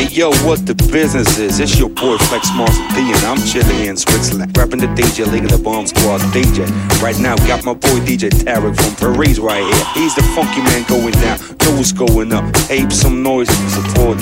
Hey yo, what the business is? It's your boy Flex Monster D, and I'm chilling in Switzerland, rapping the DJ League of the Bomb Squad DJ. Right now, got my boy DJ Tarek from Paris right here. He's the funky man going down. Know what's going up. Ape some noise, support.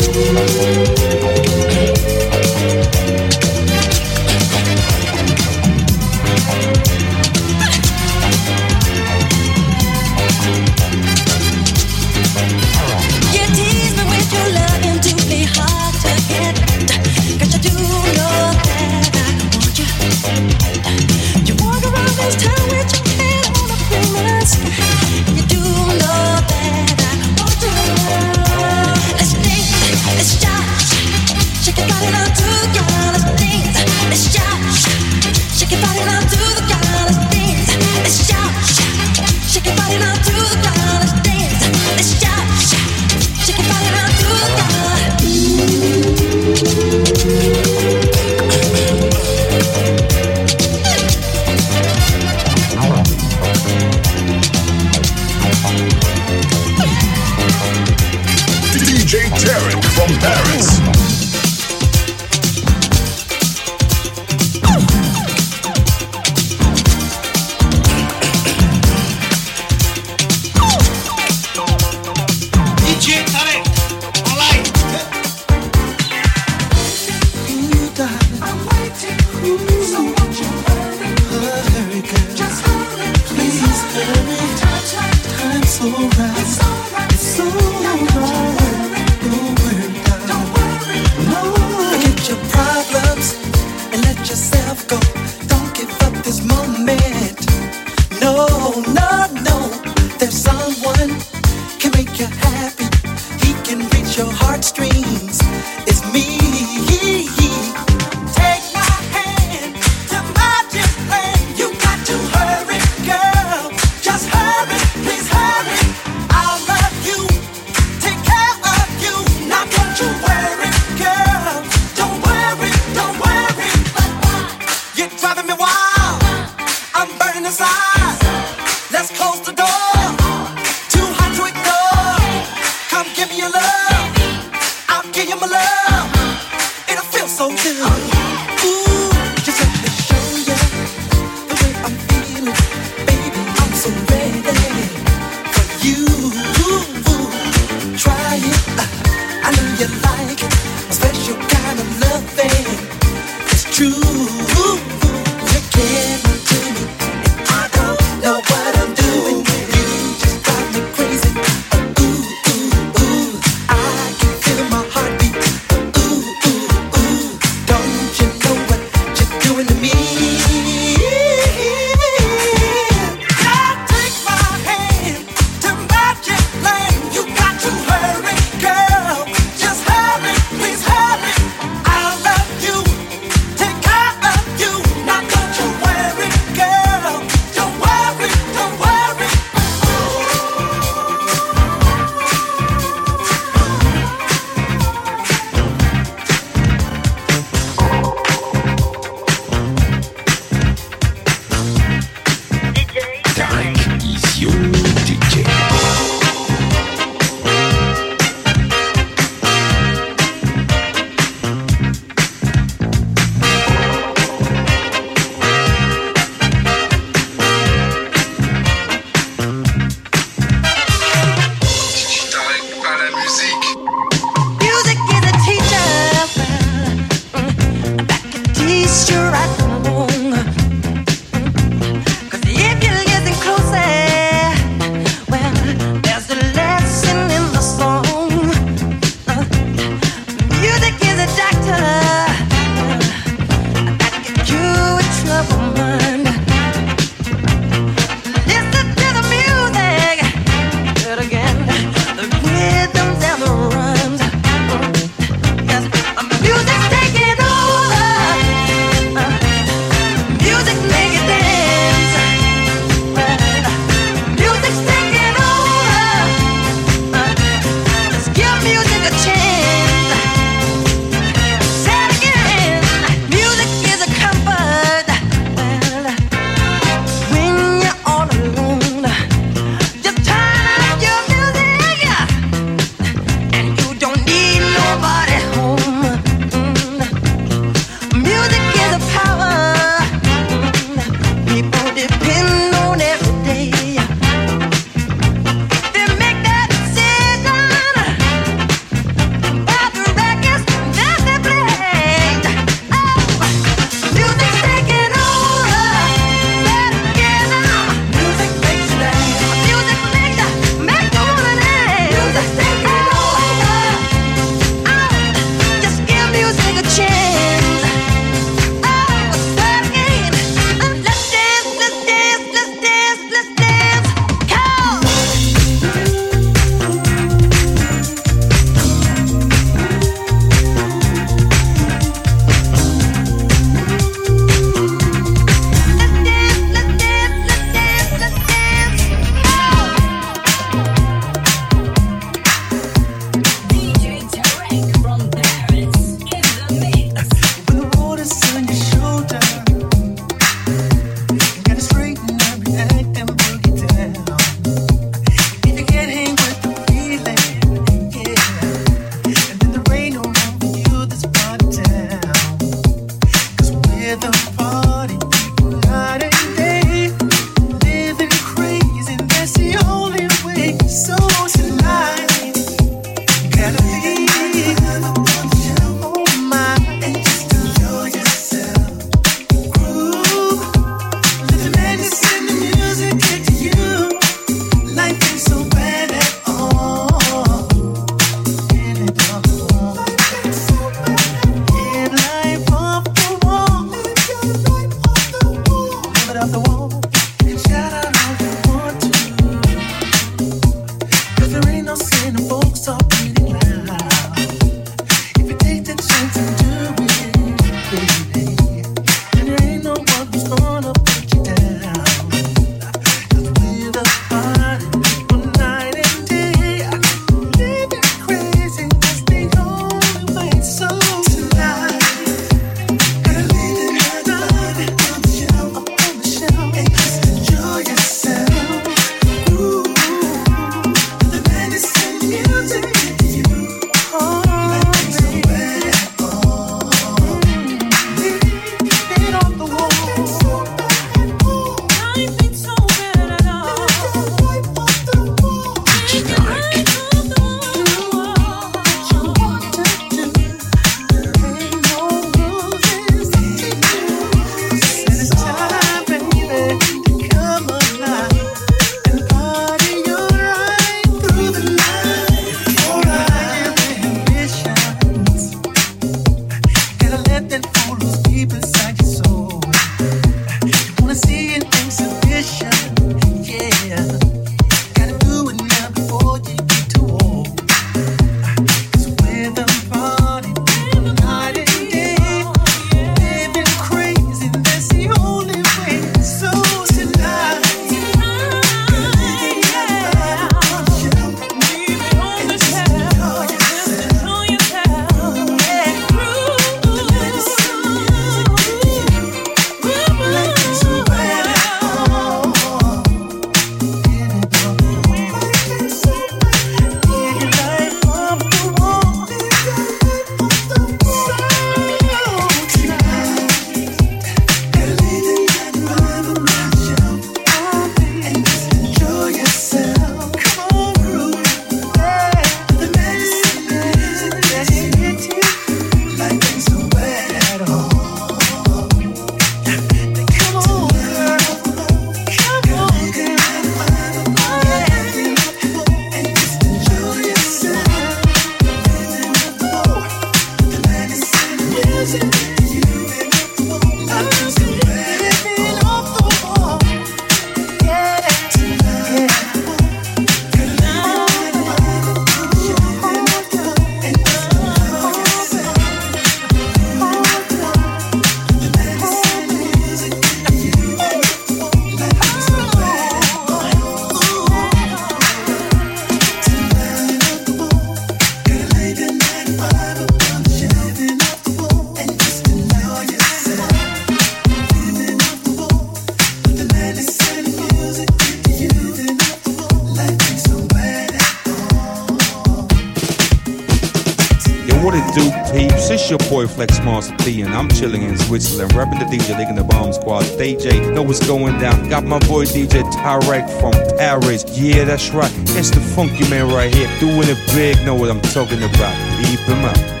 Rapping the DJ, leaking the bomb squad. DJ, know what's going down. Got my boy DJ Tarek from Paris. Yeah, that's right. It's the funky man right here, doing it big. Know what I'm talking about. Leave him up.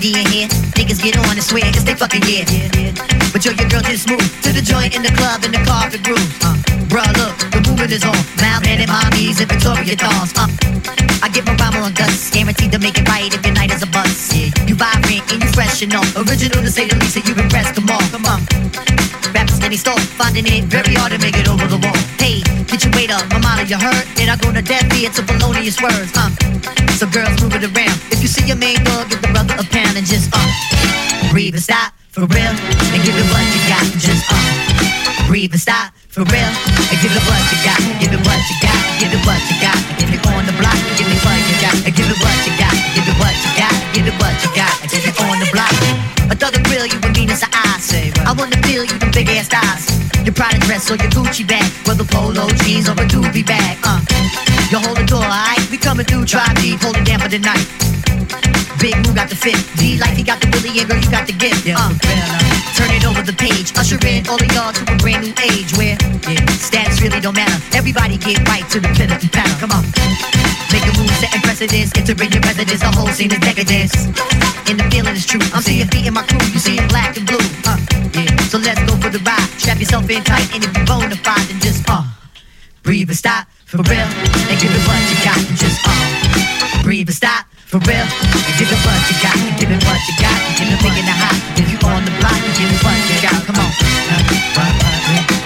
In here. Niggas get on and swear it's they fucking yeah. But yo, your girl just moved to the joint in the club in the carpet room. Uh. Bruh, look, the movement is on. And mommies and Victoria dolls. Uh, I get my rhyme on guts, guaranteed to make it right if your night is a bust. Yeah, you vibrant and you fresh and all. Original to say the least, so you impressed. Come on, come on. Rappers any store, finding it very hard to make it over the wall. I'm out of your hurt. Then I go to death, it's a felonious words. Uh, so girls move it around. If you see your main dog, give the brother a pound and just uh, breathe and stop for real and give it what you got. Just uh, breathe and stop for real and give it what you got. Give it what you got. Give it what you got. Give it on the block. Give it what you got. Give it what you got. Give it what you got. Give it what you got. Give it on the block. I thought the grill you would mean it's an eye. I wanna feel you the big ass thighs. Your Prada dress or your Gucci bag, whether polo jeans or a doobie bag. Uh, you hold the door, alright? We coming through, try deep, hold it down for the night. Big Moo got the fit. D like he got the Willie and girl, you got the gift. Uh, turn it over the page. Usher in all of y'all to a brand new age where yeah, status really don't matter. Everybody get right to the pitter and patter. Come on. Make a move, setting precedents, entering your residence. The whole scene is decadence. And the feeling is true. I'm seeing feet in my crew. You see it black and blue. Uh, yeah. So let's go for the ride. Strap yourself in tight, and if you're bona fide, then just uh, breathe and stop for real, and give it what you got. And just uh, breathe and stop for real. And give it what you got. And give it what you got. you give it big and the hot. If you on the block, and give it what you got. Come on,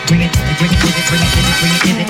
bring it, bring it, bring it, bring it, bring it. Bring it, bring it.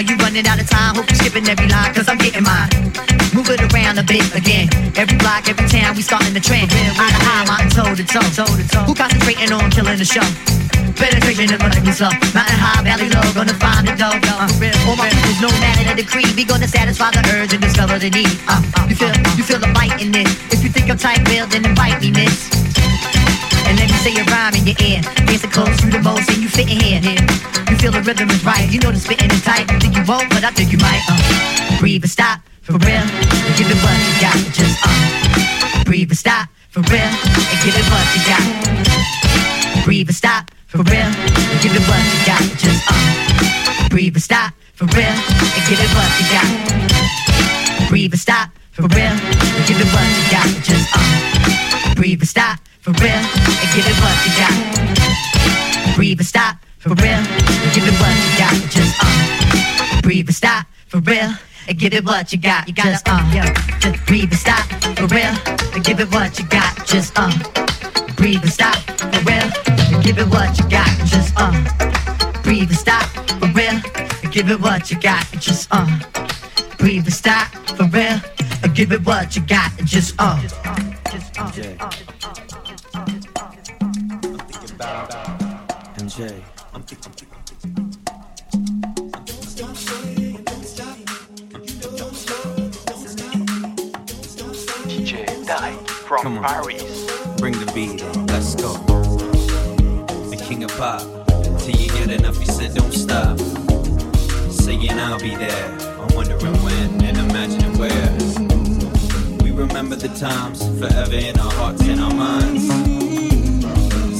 Are you running out of time? Hope you're skipping every line, cause I'm getting mine. Move it around a bit again. Every block, every town, we starting the trend. Eye to eye, mountain toe to toe, toe to toe. Who concentrating on killing the show? Penetration is running slow. Mountain high, valley low, gonna find the dough. Uh, all my know that in a decree. We gonna satisfy the urge and discover the need. Uh, you feel, you feel the bite in this. If you think I'm tight, well, then invite me, miss. And let me say a rhyme in your ear. Dancing close the most, and you fit in here. You feel the rhythm is right. You know the spitting is tight. Think you won't, but I think you might. Uh, breathe and stop for real. And give it what you got. Just uh, breathe and stop for real. And give it what you got. Breathe and stop for real. And give it what you got. Just uh, breathe and stop for real. And give it what you got. Breathe and stop for real. And give it what you got. Just uh, breathe and stop for real. And give it what you got. Breathe and stop for real. Give it what you got. Just uh, breathe and stop for real. And give it what you got. You gotta uh, yeah. Just breathe and stop for real. And give it what you got. Just uh, breathe and stop for real. And give it what you got. Just uh, breathe and stop for real. And give it what you got. Just uh, breathe and stop for real. And give it what you got. Just uh. Just uh. MJ. DJ Die from Come on. Paris. Bring the beat in. Let's go. The king of pop. Till you get enough, you said don't stop. Saying I'll be there. I'm wondering when and imagining where. We remember the times forever in our hearts and our minds.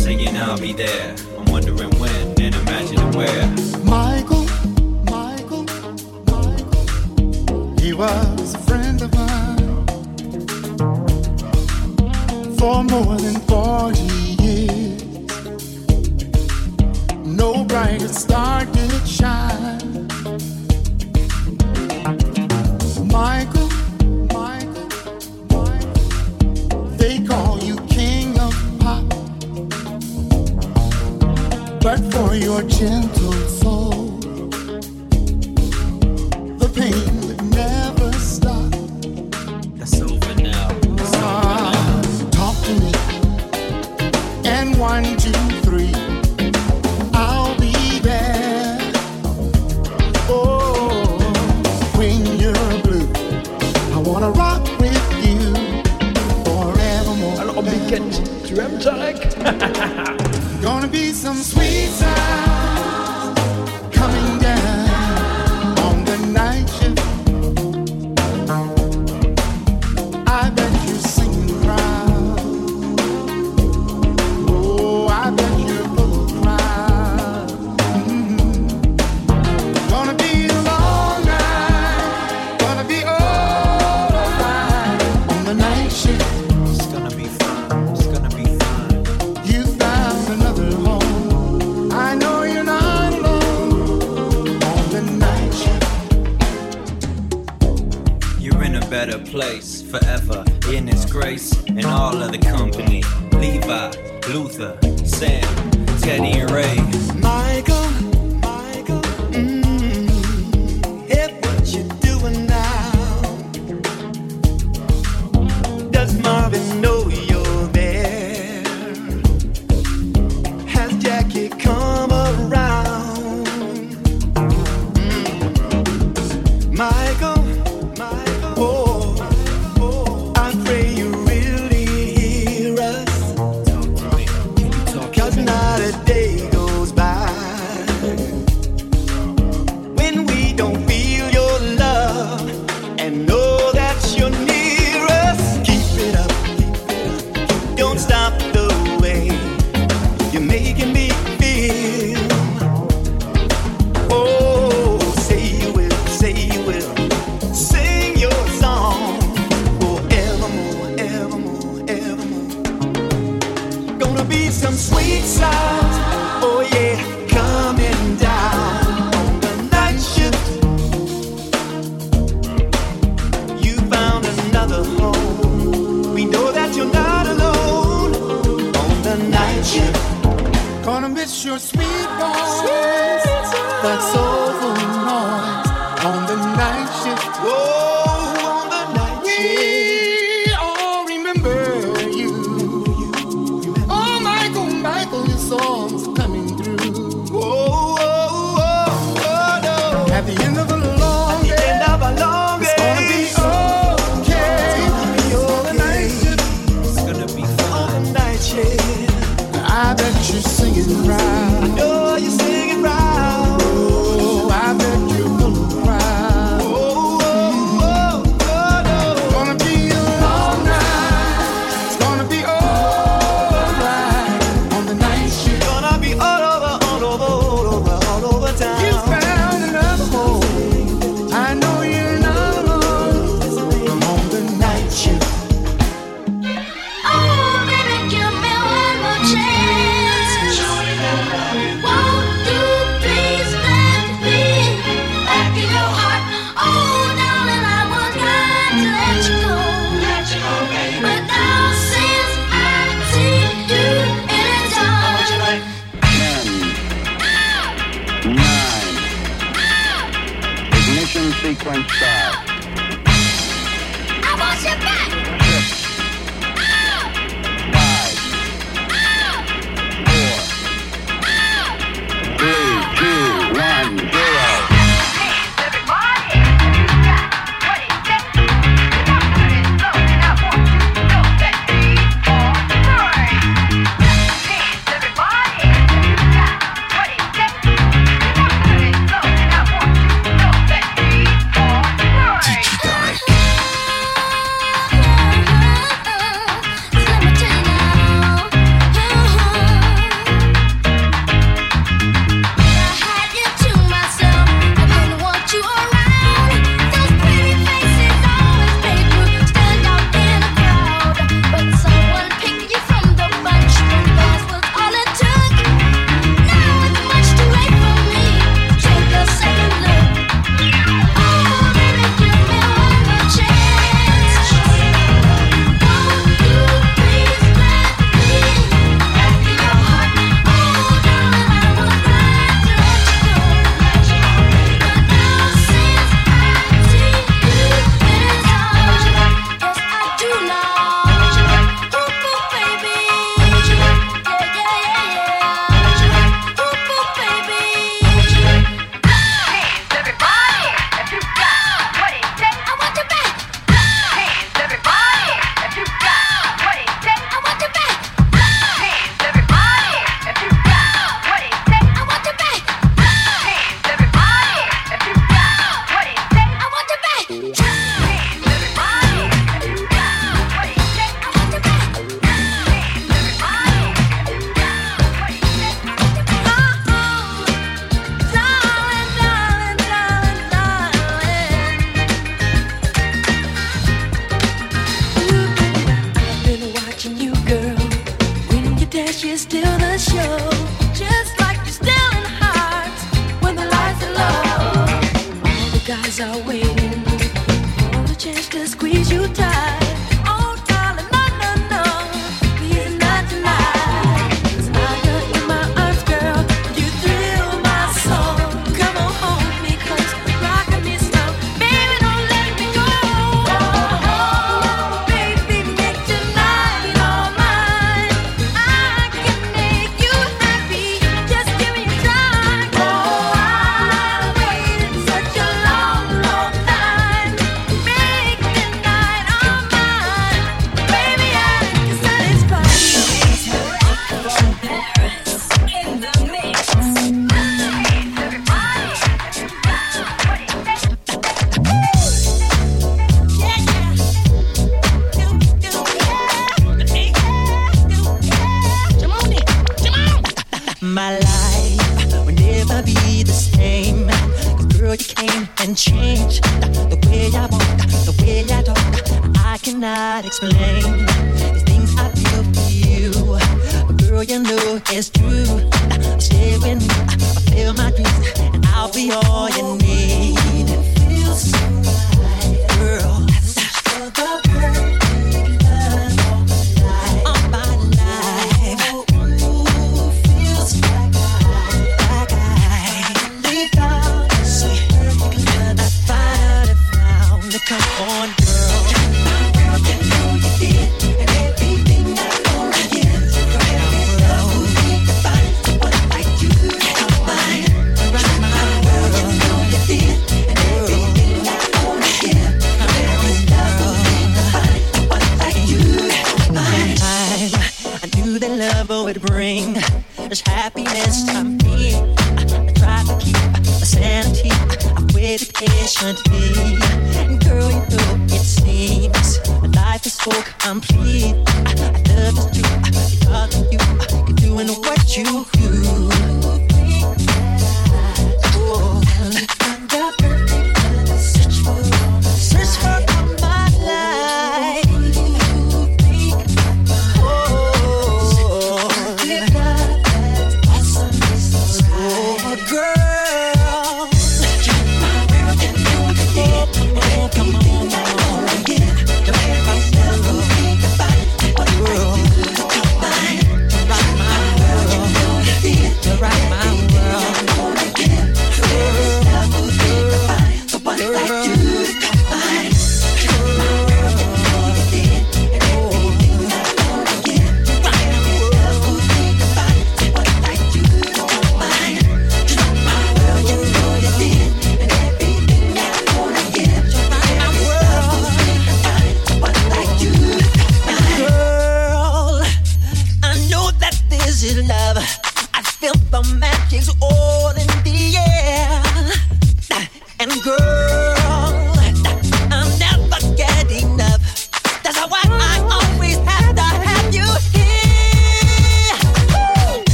Saying I'll be there. I'm wondering when and imagining where. Michael, Michael, Michael. He was a friend of mine for more than 40 years. No brighter star did it shine. Michael, Michael, Michael, they call you king of pop. But for your gentle all in